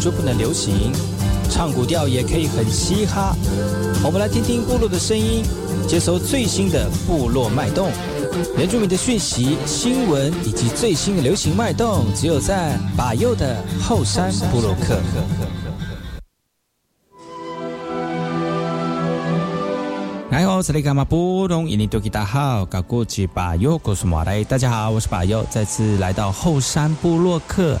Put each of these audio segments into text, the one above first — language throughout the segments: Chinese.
就不能流行？唱古调也可以很嘻哈。我们来听听部落的声音，接收最新的部落脉动、原住民的讯息、新闻以及最新的流行脉动，只有在把右的后山部落克。哎呦，这里干嘛不懂？印尼多吉大好，搞过去把右，告诉马来，大家好，我是把右，再次来到后山部落克。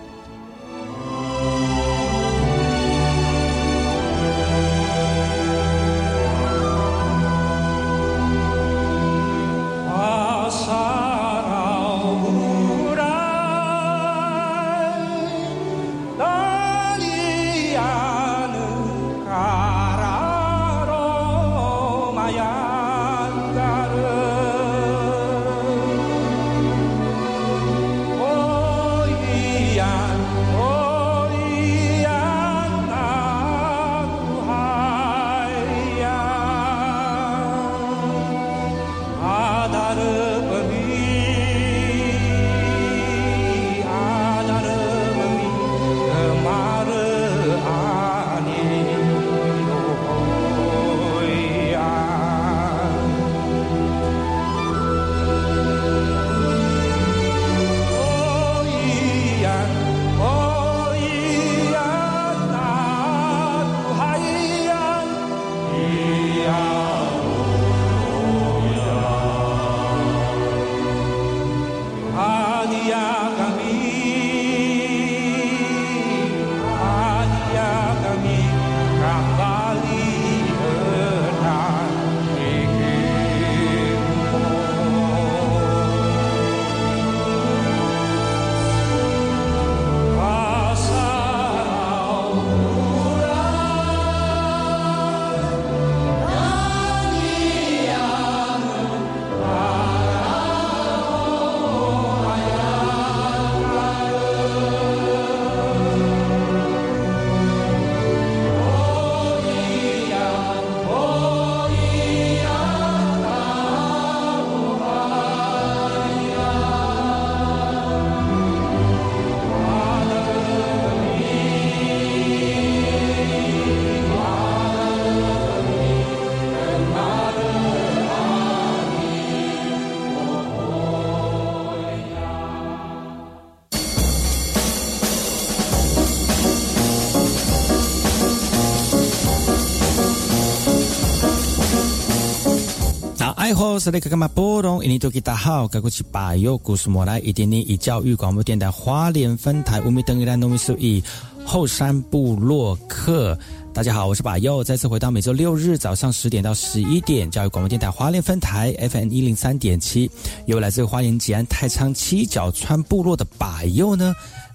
好，是那个干嘛波动？印尼多吉大好，该过去把右故事莫来一点点以教育广播电台花莲分台五米等于兰农米数一后山部落客。大家好，我是把右，再次回到每周六日早上十点到十一点教育广播电台花莲分台 FM 一零三点七，由来自花莲吉安太仓七角川部落的把右呢。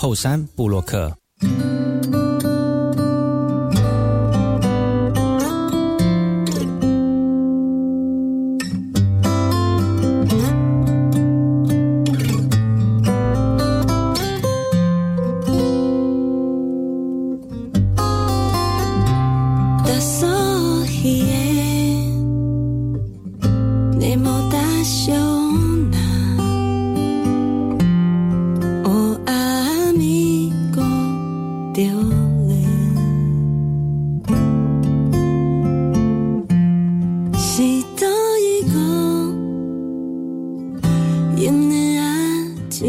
后山布洛克。You're not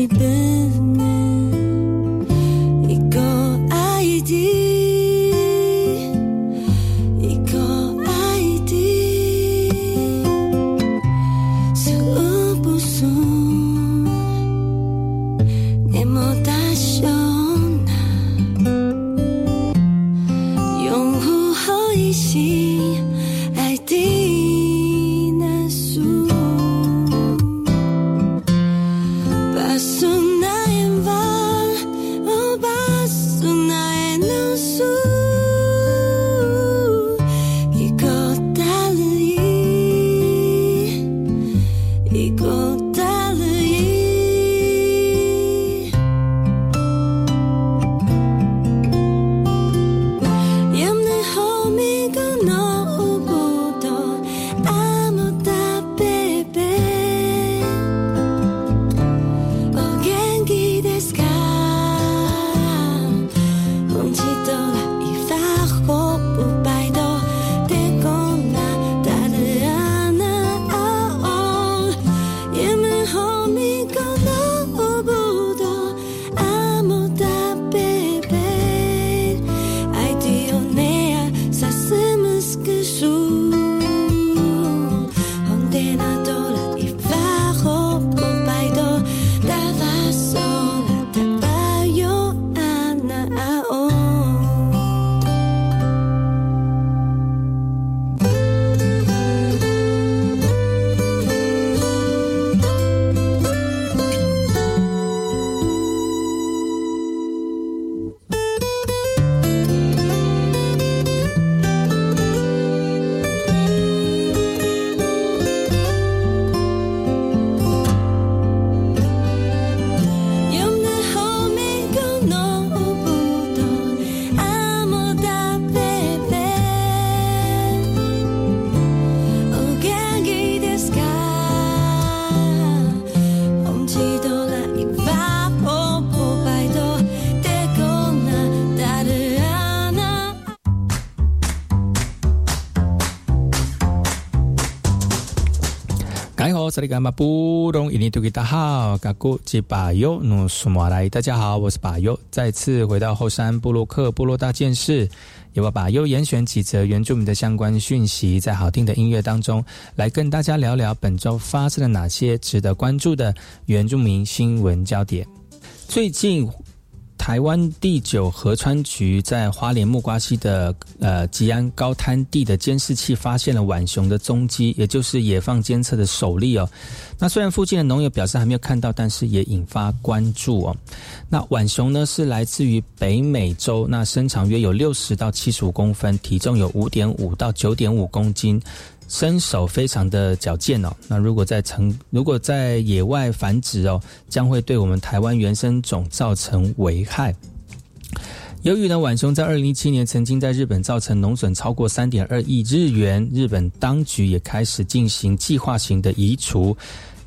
好，这里干嘛不懂？印尼多吉大好，嘎古吉巴尤努苏马来。大家好，我是巴尤，再次回到后山布洛克部落大件事，由我巴尤严选几则原住民的相关讯息，在好听的音乐当中，来跟大家聊聊本周发生了哪些值得关注的原住民新闻焦点。最近。台湾第九河川局在花莲木瓜溪的呃吉安高滩地的监视器发现了浣熊的踪迹，也就是野放监测的首例哦。那虽然附近的农友表示还没有看到，但是也引发关注哦。那浣熊呢是来自于北美洲，那身长约有六十到七十五公分，体重有五点五到九点五公斤。身手非常的矫健哦，那如果在成如果在野外繁殖哦，将会对我们台湾原生种造成危害。由于呢，浣熊在二零一七年曾经在日本造成农损超过三点二亿日元，日本当局也开始进行计划型的移除。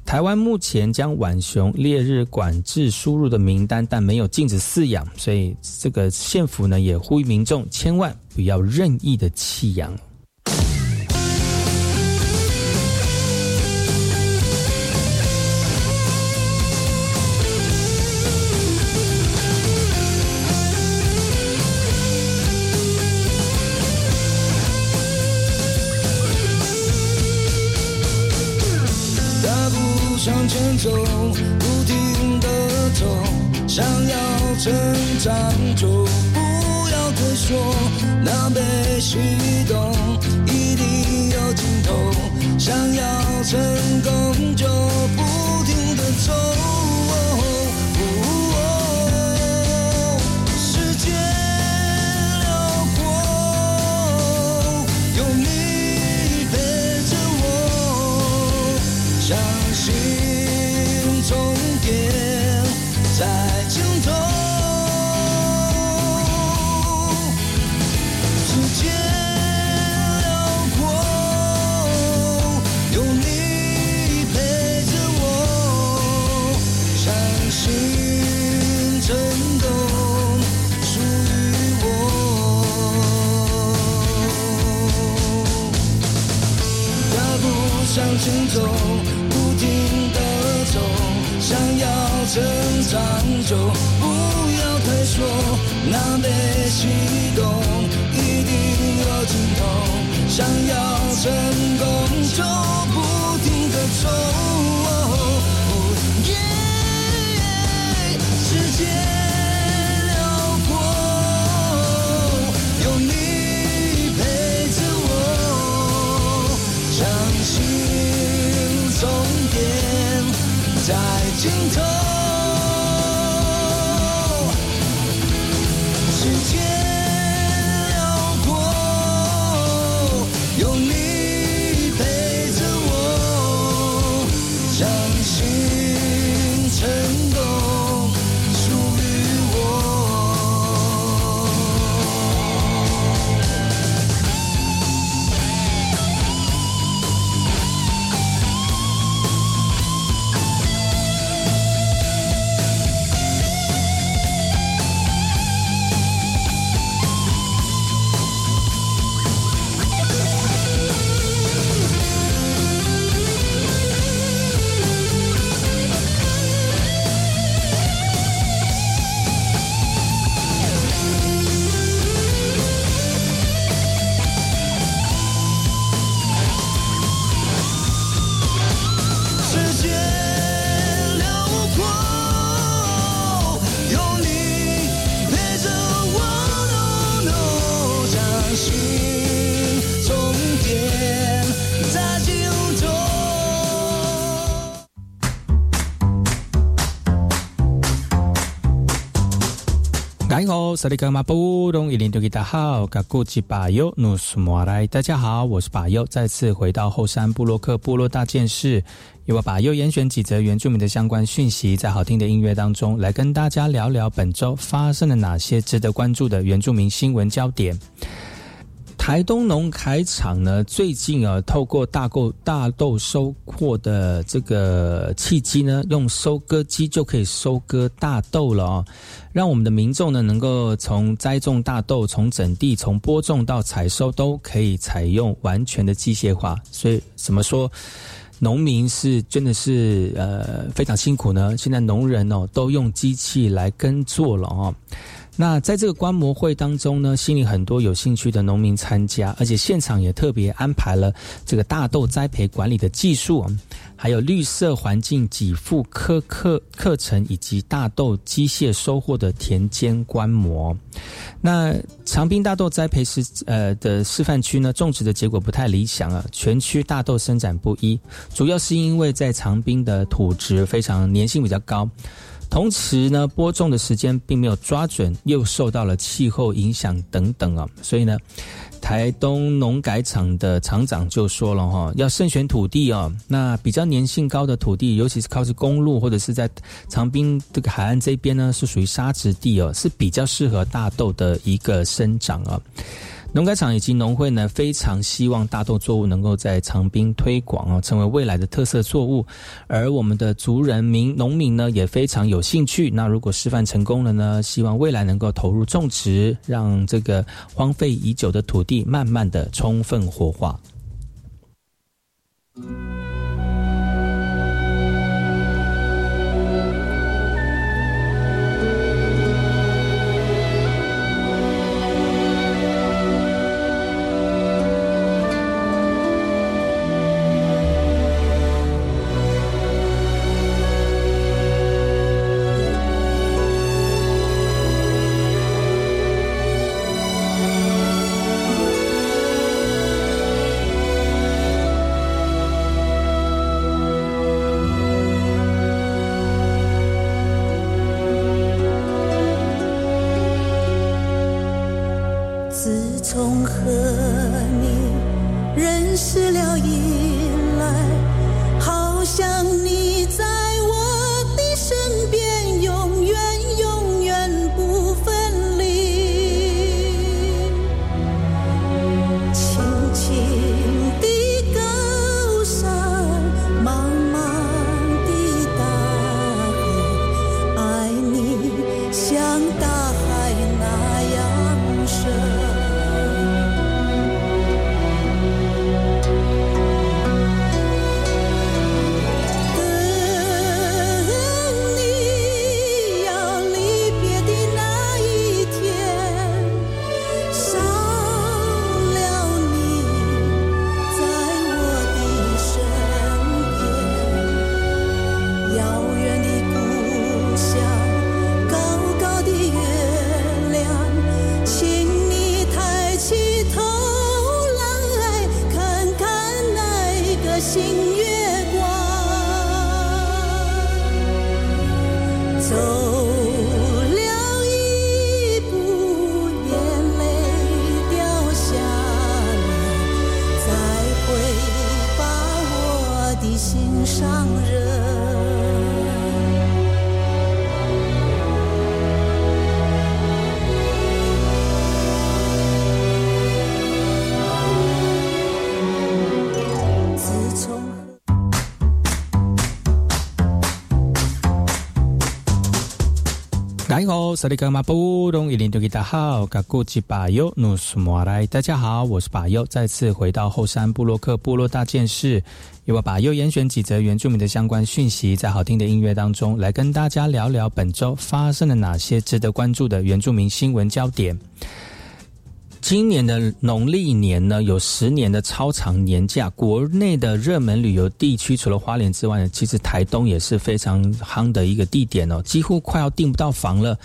台湾目前将浣熊列入管制输入的名单，但没有禁止饲养，所以这个县府呢也呼吁民众千万不要任意的弃养。往前走，不停的走，想要成长就不要退缩，那被启动一定有尽头，想要成功就不停的走。夜在尽头，世界辽阔，有你陪着我，相信，颤抖，属于我。大步向前走。正常就不要退缩南北西东一定有尽头想要成功就不停的走 oh 世界辽阔有你陪着我相信终点在尽头大家好，我是巴尤，再次回到后山布洛克部落大件事，由我巴优严选几则原住民的相关讯息，在好听的音乐当中，来跟大家聊聊本周发生了哪些值得关注的原住民新闻焦点。台东农海厂呢，最近啊，透过大购大豆收获的这个契机呢，用收割机就可以收割大豆了啊，让我们的民众呢，能够从栽种大豆、从整地、从播种到采收，都可以采用完全的机械化。所以怎么说？农民是真的是呃非常辛苦呢。现在农人哦都用机器来耕作了哦。那在这个观摩会当中呢，吸引很多有兴趣的农民参加，而且现场也特别安排了这个大豆栽培管理的技术，还有绿色环境给付科课课程，以及大豆机械收获的田间观摩。那长滨大豆栽培是呃的示范区呢，种植的结果不太理想啊，全区大豆生长不一，主要是因为在长滨的土质非常粘性比较高。同时呢，播种的时间并没有抓准，又受到了气候影响等等啊，所以呢，台东农改场的厂长就说了哈，要慎选土地啊，那比较粘性高的土地，尤其是靠近公路或者是在长滨这个海岸这边呢，是属于沙质地哦，是比较适合大豆的一个生长啊。农改场以及农会呢，非常希望大豆作物能够在长滨推广哦，成为未来的特色作物。而我们的族人民农民呢，也非常有兴趣。那如果示范成功了呢，希望未来能够投入种植，让这个荒废已久的土地慢慢的充分活化。萨利格马布隆伊林多吉达好，嘎古吉巴尤努苏莫来，大家好，我是巴尤，再次回到后山布洛克部落大件事，由我巴尤严选几则原住民的相关讯息，在好听的音乐当中，来跟大家聊聊本周发生了哪些值得关注的原住民新闻焦点。今年的农历年呢，有十年的超长年假。国内的热门旅游地区，除了花莲之外呢，其实台东也是非常夯的一个地点哦，几乎快要订不到房了，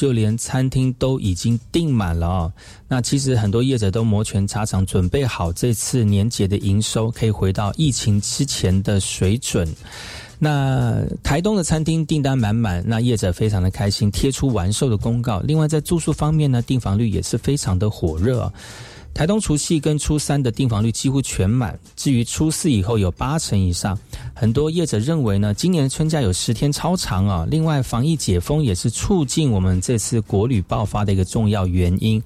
就连餐厅都已经订满了哦。那其实很多业者都摩拳擦掌，准备好这次年节的营收可以回到疫情之前的水准。那台东的餐厅订单满满，那业者非常的开心，贴出完售的公告。另外在住宿方面呢，订房率也是非常的火热。台东除夕跟初三的订房率几乎全满，至于初四以后有八成以上。很多业者认为呢，今年春假有十天超长啊。另外，防疫解封也是促进我们这次国旅爆发的一个重要原因。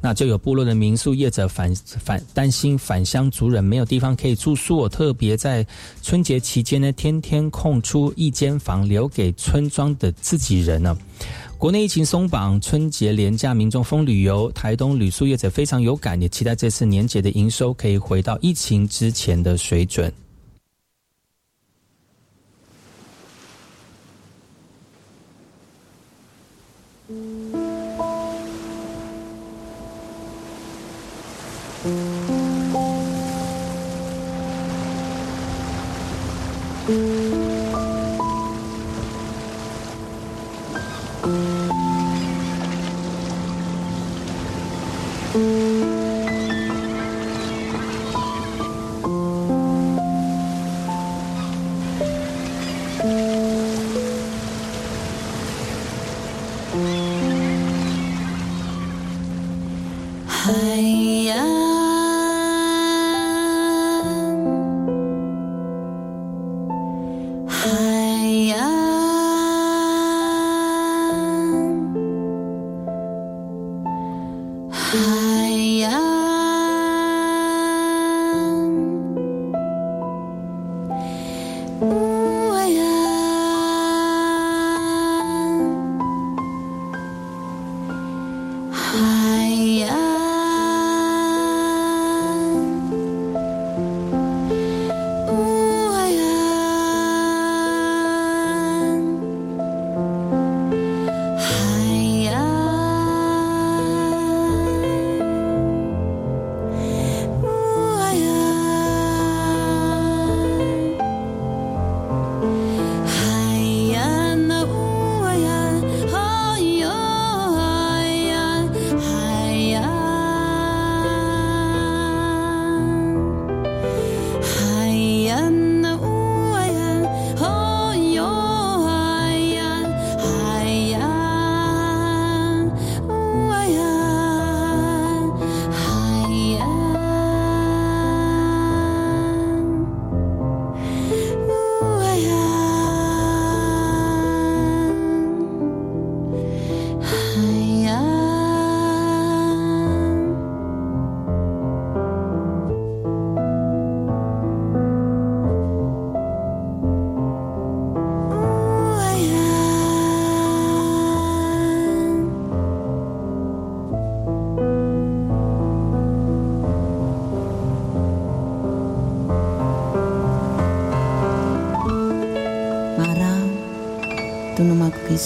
那就有部落的民宿业者反反担心返乡族人没有地方可以住宿，特别在春节期间呢，天天空出一间房留给村庄的自己人呢。国内疫情松绑，春节廉价民众风旅游，台东旅宿业者非常有感，也期待这次年节的营收可以回到疫情之前的水准。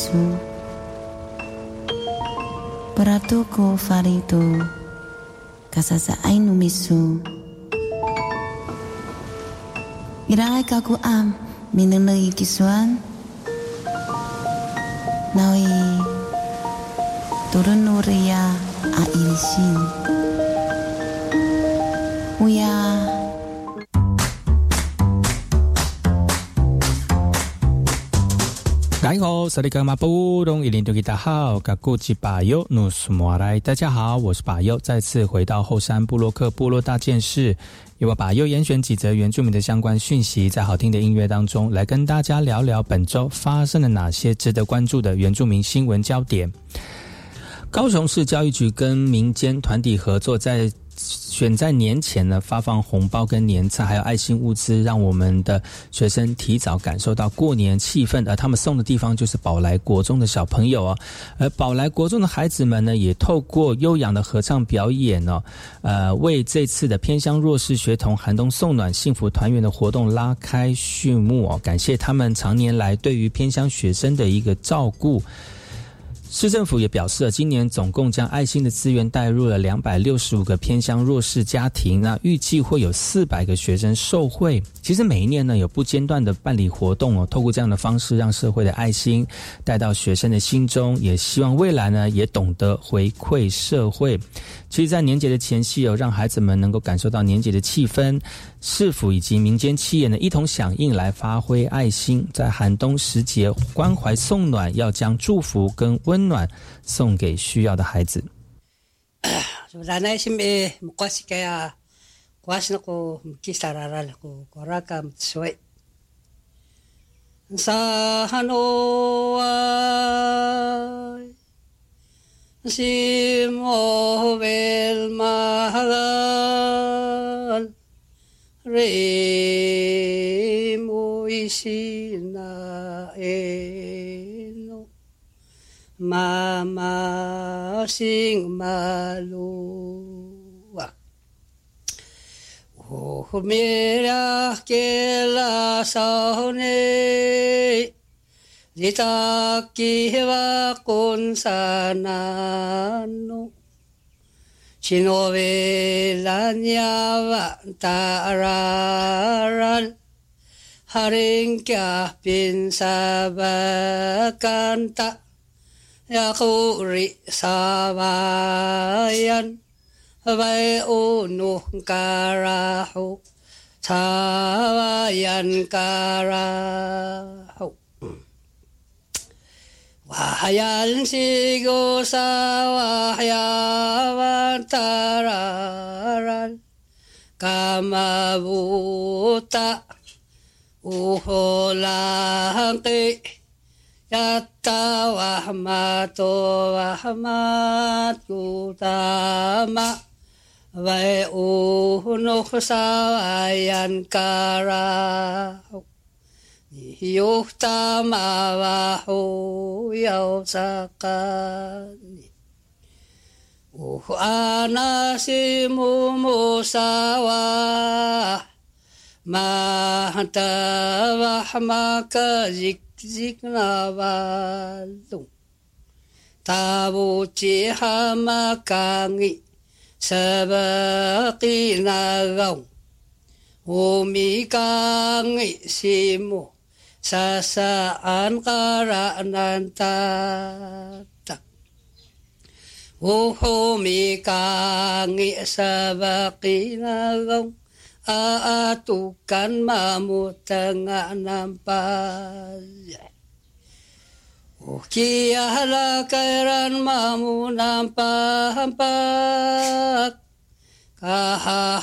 Yesu Paratuko farito Kasasaain umisu Irangai kaku am Minang kisuan Nawi 大家好，萨利格马布隆伊林多吉达好，嘎古吉巴尤努苏莫来。大家好，我是巴尤，再次回到后山布洛克部落大件事，由我巴尤严选几则原住民的相关讯息，在好听的音乐当中来跟大家聊聊本周发生了哪些值得关注的原住民新闻焦点。高雄市教育局跟民间团体合作，在选在年前呢，发放红包跟年菜，还有爱心物资，让我们的学生提早感受到过年气氛。而他们送的地方就是宝来国中的小朋友哦。而宝来国中的孩子们呢，也透过悠扬的合唱表演呢，呃，为这次的偏乡弱势学童寒冬送暖、幸福团圆的活动拉开序幕哦。感谢他们常年来对于偏乡学生的一个照顾。市政府也表示了，今年总共将爱心的资源带入了两百六十五个偏乡弱势家庭，那预计会有四百个学生受惠。其实每一年呢，有不间断的办理活动哦，透过这样的方式，让社会的爱心带到学生的心中，也希望未来呢，也懂得回馈社会。其实，在年节的前夕哦，让孩子们能够感受到年节的气氛。市府以及民间企业呢，一同响应来发挥爱心，在寒冬时节关怀送暖，要将祝福跟温暖送给需要的孩子。Simovel Maharal Re Moishina Eno Mama Sing Malua. Oh Mira Que La Saone 自宅はコンサナの忍べらにゃわたららハリンキャピンサバカンタヤコリサバヤンバイオノカラホサバヤンカラ وحيا الانسيقو وحيا وانترارا كما بوتا وحولاقي يتا وحمات وحمات كتاما ويؤه نخسا وينكرا よふたまわほやおさかに。おはなしももさわ。またわはまかじきじきなわぞ。たぼちはまかぎ。さばきながお。おみかぎしも。sasaan karananta Uhumi kangi sabakinagong aatukan mamutanga nampaya. Ukiyahala kairan mamu nampahampak kahahoyay.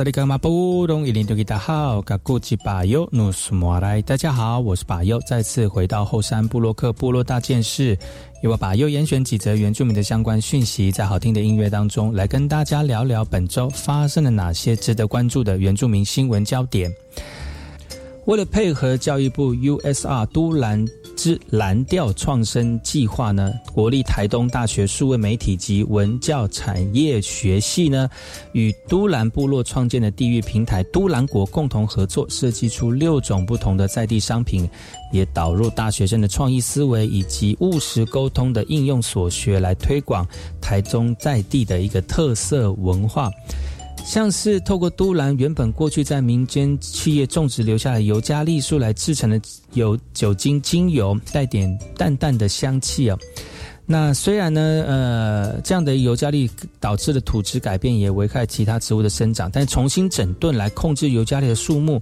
大家好，我是巴尤，再次回到后山布洛克部落大件事，由我巴尤严选几则原住民的相关讯息，在好听的音乐当中，来跟大家聊聊本周发生了哪些值得关注的原住民新闻焦点。为了配合教育部 USR 都兰。之蓝调创生计划呢，国立台东大学数位媒体及文教产业学系呢，与都兰部落创建的地域平台都兰国共同合作，设计出六种不同的在地商品，也导入大学生的创意思维以及务实沟通的应用所学，来推广台中在地的一个特色文化。像是透过都兰原本过去在民间企业种植留下的尤加利树来制成的有酒精精油，带点淡淡的香气哦。那虽然呢，呃，这样的尤加利导致的土质改变也危害其他植物的生长，但重新整顿来控制尤加利的树木，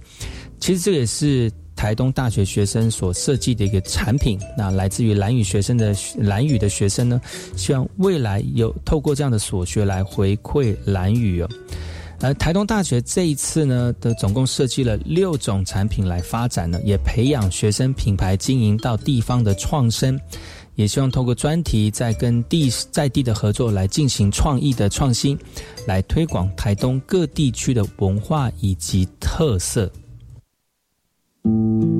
其实这也是台东大学学生所设计的一个产品。那来自于蓝语学生的蓝语的学生呢，希望未来有透过这样的所学来回馈蓝语哦。而台东大学这一次呢，的总共设计了六种产品来发展呢，也培养学生品牌经营到地方的创生，也希望透过专题在跟地在地的合作来进行创意的创新，来推广台东各地区的文化以及特色。大家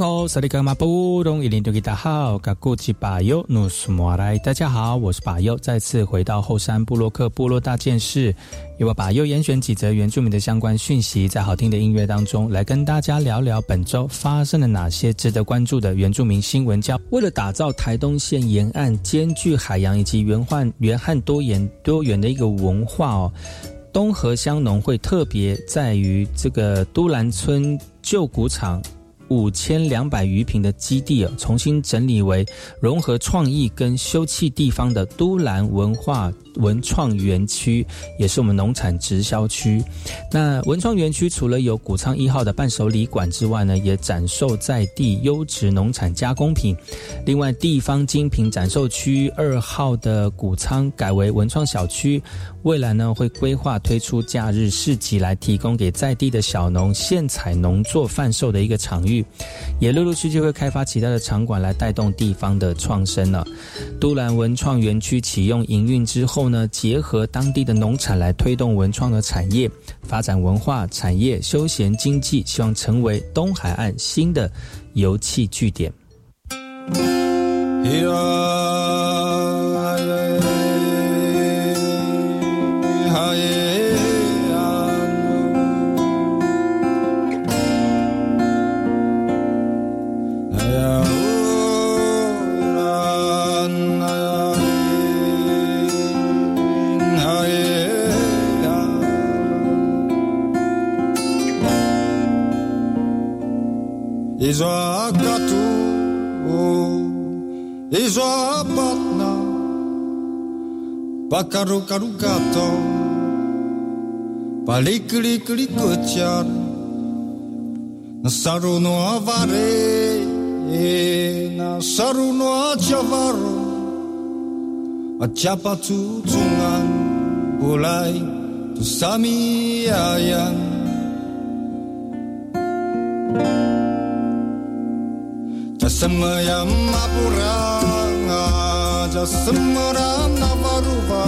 大家好，我是巴尤，再次回到后山布洛克部落大件事，由我巴尤严选几则原住民的相关讯息，在好听的音乐当中来跟大家聊聊本周发生了哪些值得关注的原住民新闻。叫为了打造台东县沿岸兼具海洋以及原汉原汉多元多元的一个文化哦，东河乡农会特别在于这个都兰村旧谷场。五千两百余平的基地啊，重新整理为融合创意跟休憩地方的都兰文化文创园区，也是我们农产直销区。那文创园区除了有谷仓一号的伴手礼馆之外呢，也展售在地优质农产加工品。另外，地方精品展售区二号的谷仓改为文创小区。未来呢，会规划推出假日市集，来提供给在地的小农现采农作贩售的一个场域，也陆陆续续会开发其他的场馆来带动地方的创生了。都兰文创园区启用营运之后呢，结合当地的农产来推动文创的产业发展，文化产业、休闲经济，希望成为东海岸新的油气据点。és izabatna, és apatna, pakarukarukato, palikliklikutyar, na saruno avare, na saruno achavaro, atyapatsutungan, ulay, tusamiayan. Thank you. Ayang Jasamayam apuranga Jasamaram navaruva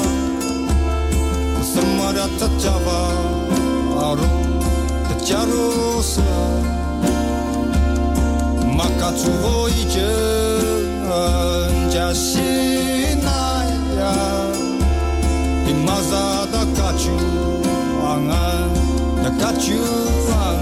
Jasamara tachava Aru tacharusa Makatsuvo ijen Jasinaya Imazada kachu Angan Kachu angan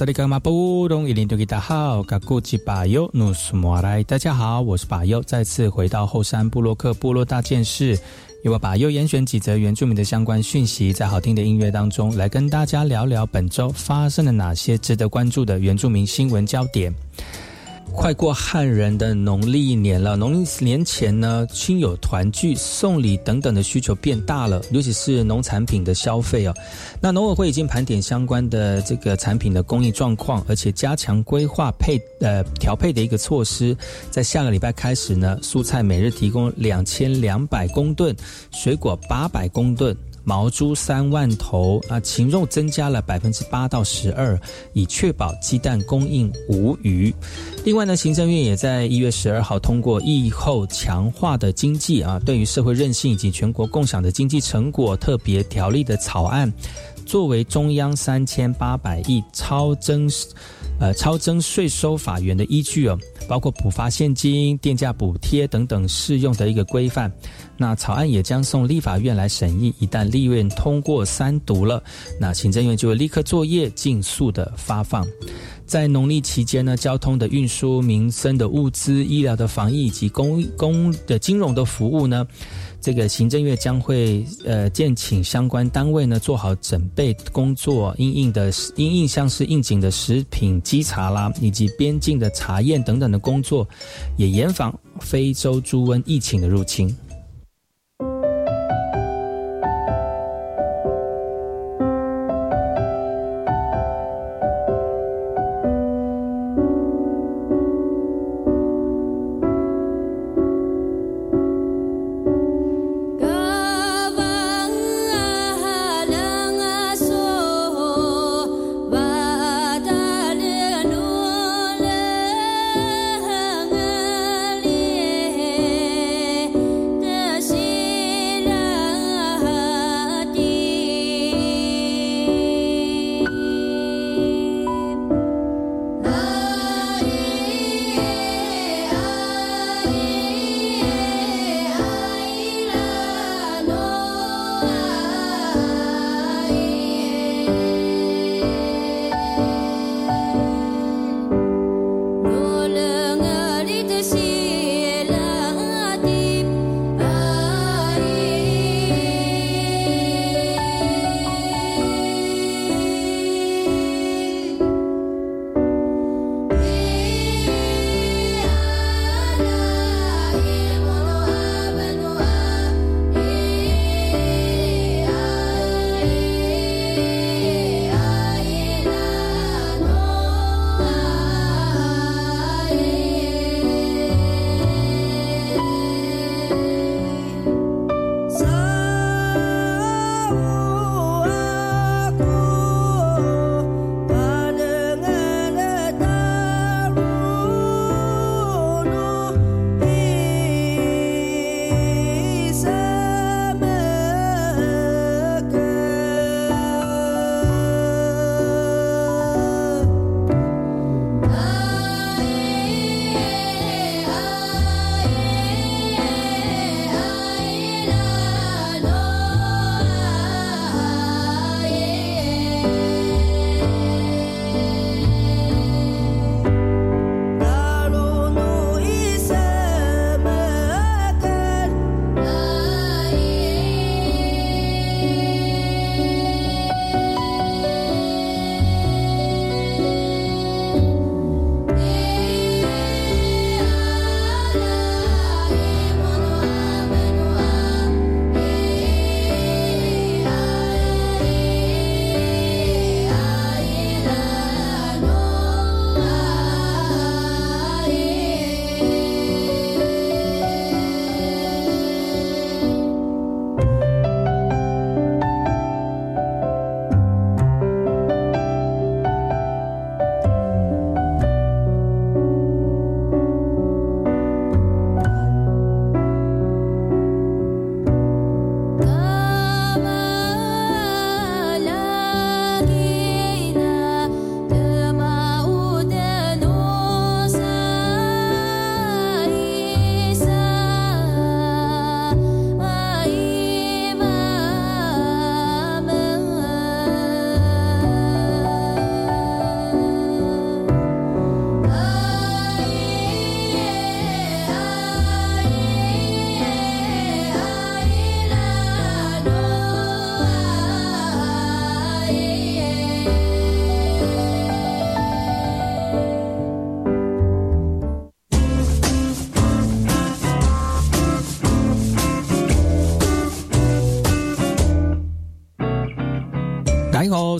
大家好，我是巴尤，再次回到后山布洛克部落大件事，由我巴尤严选几则原住民的相关讯息，在好听的音乐当中来跟大家聊聊本周发生了哪些值得关注的原住民新闻焦点。快过汉人的农历年了，农历年前呢，亲友团聚、送礼等等的需求变大了，尤其是农产品的消费哦。那农委会已经盘点相关的这个产品的供应状况，而且加强规划配呃调配的一个措施，在下个礼拜开始呢，蔬菜每日提供两千两百公吨，水果八百公吨。毛猪三万头啊，禽肉增加了百分之八到十二，以确保鸡蛋供应无虞。另外呢，行政院也在一月十二号通过疫后强化的经济啊，对于社会韧性以及全国共享的经济成果特别条例的草案，作为中央三千八百亿超增。呃，超征税收法源的依据哦，包括补发现金、电价补贴等等适用的一个规范。那草案也将送立法院来审议，一旦立院通过三读了，那行政院就会立刻作业，尽速的发放。在农历期间呢，交通的运输、民生的物资、医疗的防疫以及公公的金融的服务呢。这个行政院将会呃，建请相关单位呢做好准备工作，应应的应应像是应景的食品稽查啦，以及边境的查验等等的工作，也严防非洲猪瘟疫情的入侵。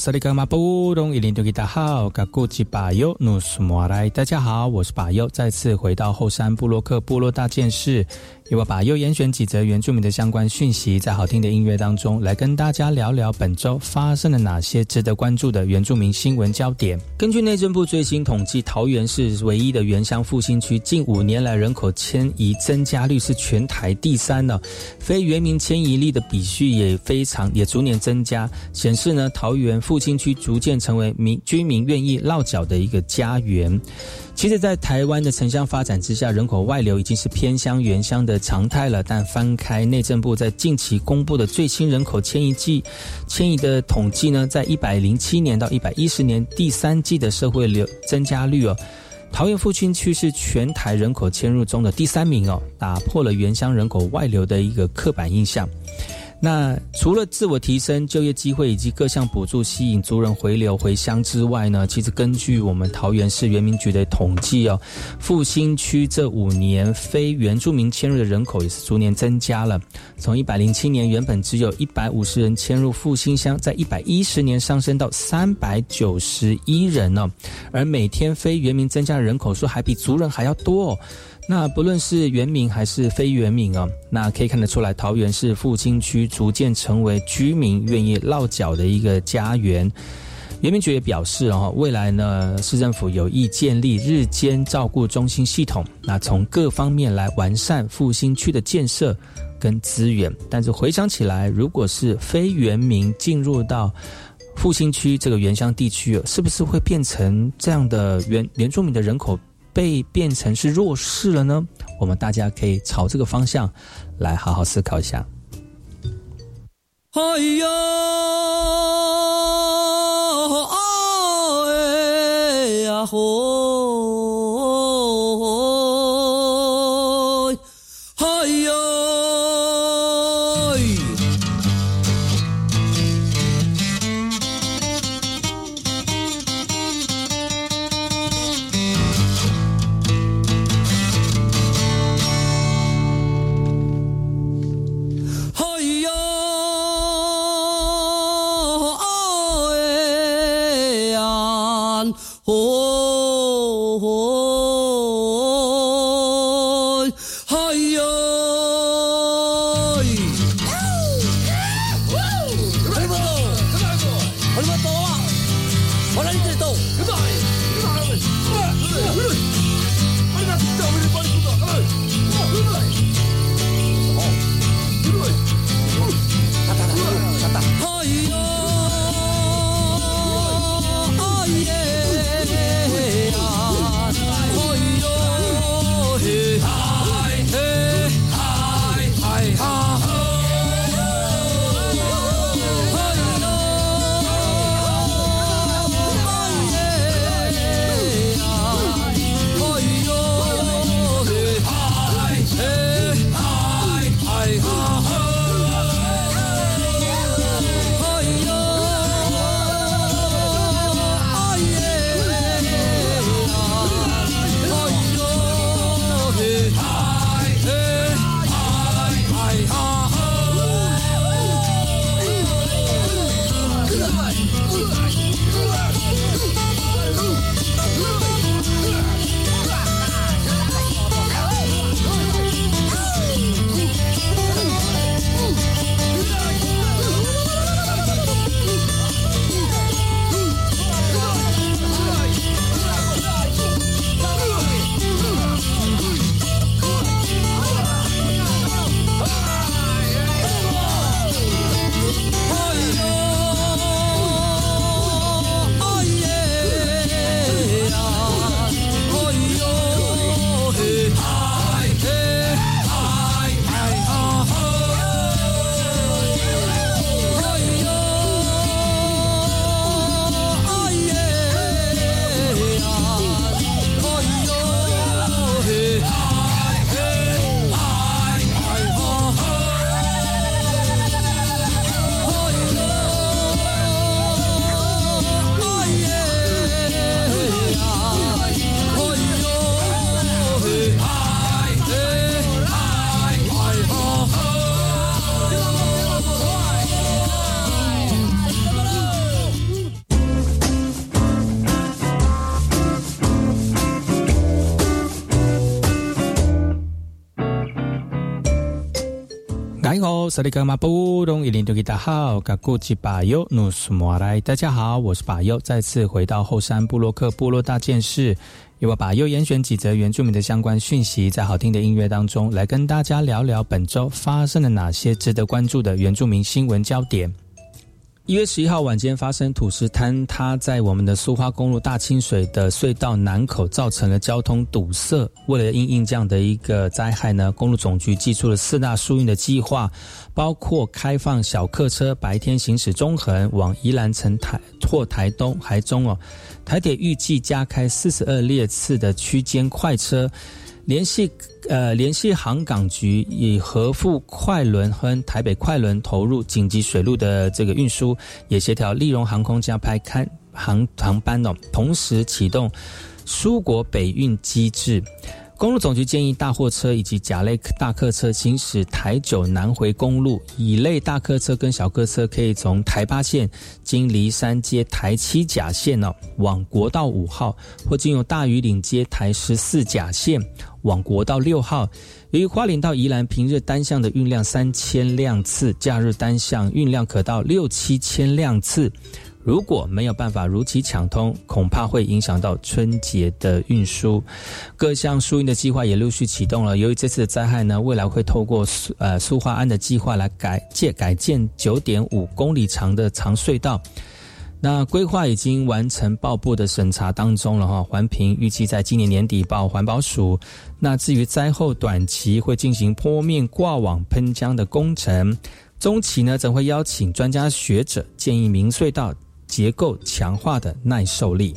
萨利格马布隆伊林多吉达好，卡古吉巴尤努苏莫来，大家好，我是巴尤，再次回到后山布洛克部落大件事。我把又严选几则原住民的相关讯息，在好听的音乐当中来跟大家聊聊本周发生了哪些值得关注的原住民新闻焦点。根据内政部最新统计，桃园市唯一的原乡复兴区，近五年来人口迁移增加率是全台第三呢。非原民迁移率的比序也非常也逐年增加，显示呢桃园复兴区逐渐成为民居民愿意落脚的一个家园。其实，在台湾的城乡发展之下，人口外流已经是偏乡原乡的常态了。但翻开内政部在近期公布的最新人口迁移计迁移的统计呢，在一百零七年到一百一十年第三季的社会流增加率哦，桃园复兴区是全台人口迁入中的第三名哦，打破了原乡人口外流的一个刻板印象。那除了自我提升、就业机会以及各项补助吸引族人回流回乡之外呢，其实根据我们桃园市原民局的统计哦，复兴区这五年非原住民迁入的人口也是逐年增加了。从一百零七年原本只有一百五十人迁入复兴乡，在一百一十年上升到三百九十一人呢，而每天非原民增加的人口数还比族人还要多哦。那不论是原民还是非原民啊，那可以看得出来，桃园市复兴区逐渐成为居民愿意落脚的一个家园。原民局也表示，哦，未来呢，市政府有意建立日间照顾中心系统，那从各方面来完善复兴区的建设跟资源。但是回想起来，如果是非原民进入到复兴区这个原乡地区，是不是会变成这样的原原住民的人口？被变成是弱势了呢？我们大家可以朝这个方向来好好思考一下。哎呀，哎呀，大家 Good. 萨利格马布隆伊林多吉达好，嘎古吉巴尤努苏莫来，大家好，我是巴尤，再次回到后山布洛克部落大件事，由我巴尤严选几则原住民的相关讯息，在好听的音乐当中，来跟大家聊聊本周发生了哪些值得关注的原住民新闻焦点。一月十一号晚间发生土石坍塌在我们的苏花公路大清水的隧道南口，造成了交通堵塞。为了应应这样的一个灾害呢，公路总局寄出了四大疏运的计划，包括开放小客车白天行驶中横往宜兰城台或台东、台中哦。台铁预计加开四十二列次的区间快车。联系呃联系航港局，以和富快轮和台北快轮投入紧急水路的这个运输，也协调利荣航空加派开航航班哦，同时启动苏国北运机制。公路总局建议大货车以及甲类大客车行驶台九南回公路，乙类大客车跟小客车可以从台八线经梨山街台七甲线哦往国道五号，或经由大屿岭街台十四甲线往国道六号。由于花莲到宜兰平日单向的运量三千辆次，假日单向运量可到六七千辆次。如果没有办法如期抢通，恐怕会影响到春节的运输。各项输运的计划也陆续启动了。由于这次的灾害呢，未来会透过苏呃苏花安的计划来改借改建九点五公里长的长隧道。那规划已经完成报部的审查当中了哈。环评预计在今年年底报环保署。那至于灾后短期会进行坡面挂网喷浆的工程，中期呢则会邀请专家学者建议明隧道。结构强化的耐受力。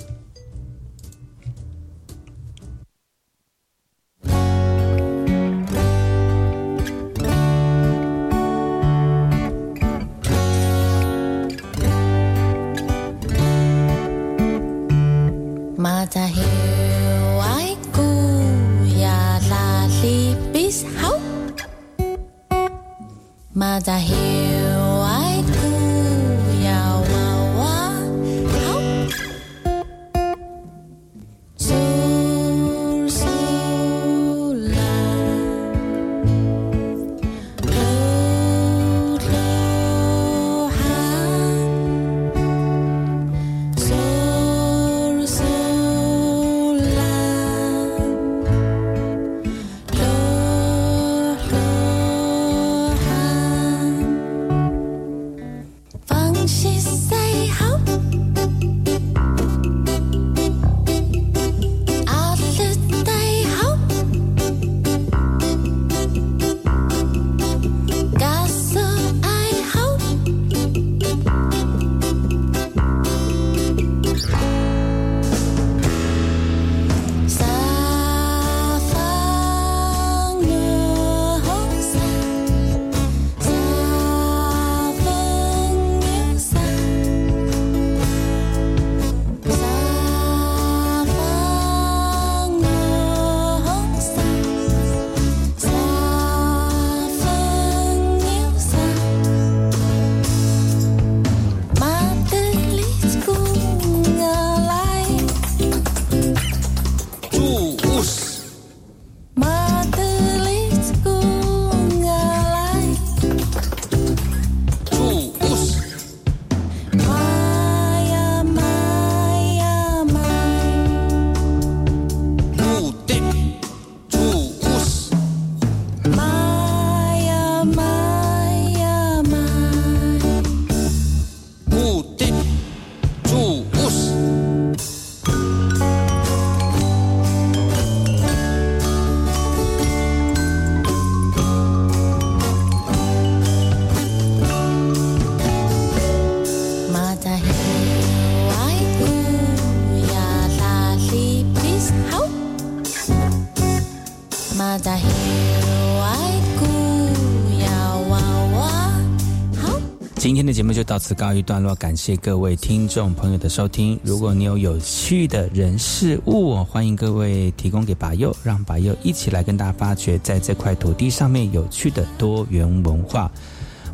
到此告一段落，感谢各位听众朋友的收听。如果你有有趣的人事物，欢迎各位提供给白佑，让白佑一起来跟大家发掘在这块土地上面有趣的多元文化。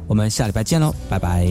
我们下礼拜见喽，拜拜。